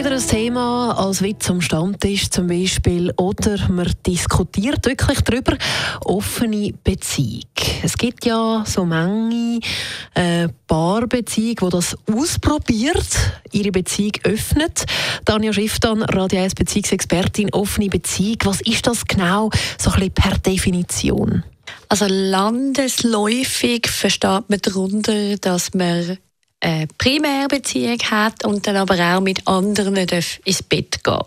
Wieder ein Thema als Witz am Stammtisch zum Beispiel oder man diskutiert wirklich darüber offene Beziehung. Es gibt ja so manche äh, die das ausprobiert, ihre Beziehung öffnet. Danja Schifftan, Radio 1 Beziehungsexpertin, offene Beziehung. Was ist das genau so ein bisschen per Definition? Also landesläufig versteht man darunter, dass man eine Primärbeziehung hat und dann aber auch mit anderen ins Bett gehen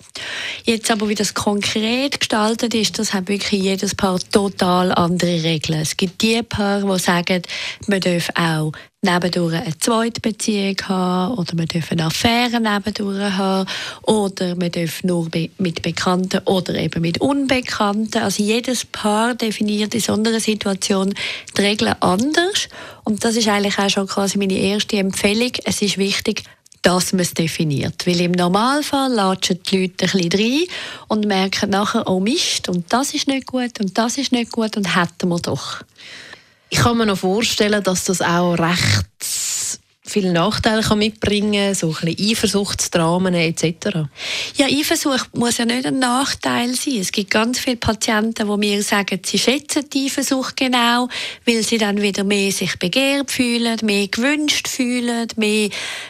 Jetzt aber, wie das konkret gestaltet ist, das hat wirklich jedes Paar total andere Regeln. Es gibt die Paar, die sagen, man darf auch nebendurch eine zweite Beziehung haben oder man darf eine Affäre nebendurch haben oder man darf nur mit Bekannten oder eben mit Unbekannten. Also jedes Paar definiert in so einer Situation die Regeln anders und das ist eigentlich auch schon quasi meine erste Empfehlung. Es ist wichtig, dass man es definiert. Weil im Normalfall latschen die Leute ein bisschen rein und merken nachher, oh Mist, und das ist nicht gut und das ist nicht gut und hätten wir doch. Ich kann mir noch vorstellen, dass das auch recht viele Nachteile kann mitbringen so ein bisschen Eifersuchtsdramen etc. Ja, Eifersucht muss ja nicht ein Nachteil sein. Es gibt ganz viele Patienten, die mir sagen, sie schätzen die Eifersucht genau, weil sie dann wieder mehr sich begehrt fühlen, mehr gewünscht fühlen, mehr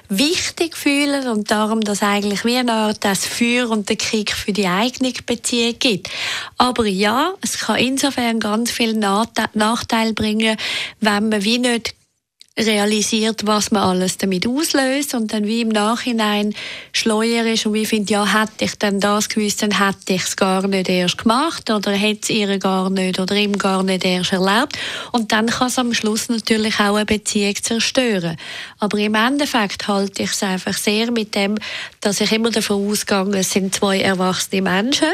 wichtig fühlen und darum, dass eigentlich wie eine Art das Feuer und der Krieg für die eigene Beziehung gibt. Aber ja, es kann insofern ganz viele Nachteile bringen, wenn man wie nicht realisiert, was man alles damit auslöst und dann wie im Nachhinein schleuer ist und wie findet, ja, hätte ich dann das gewusst, dann hätte ich es gar nicht erst gemacht oder hätte es ihr gar nicht oder ihm gar nicht erst erlaubt und dann kann es am Schluss natürlich auch eine Beziehung zerstören. Aber im Endeffekt halte ich es einfach sehr mit dem, dass ich immer davon ausgehe, es sind zwei erwachsene Menschen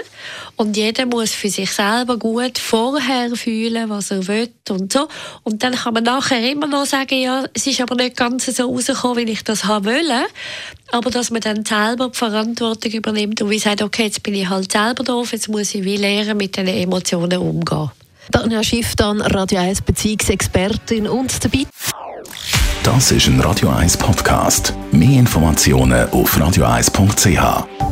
und jeder muss für sich selber gut vorher fühlen, was er will und so und dann kann man nachher immer noch sagen, ja, ja, es ist aber nicht ganz so rausgekommen, wie ich das haben wollte. Aber dass man dann selber die Verantwortung übernimmt und wie sagt, okay, jetzt bin ich halt selber doof, jetzt muss ich wie lernen, mit diesen Emotionen umgehen. Daniel Schiff, dann Radio 1 Beziehungsexpertin und dabei. Das ist ein Radio 1 Podcast. Mehr Informationen auf radio1.ch.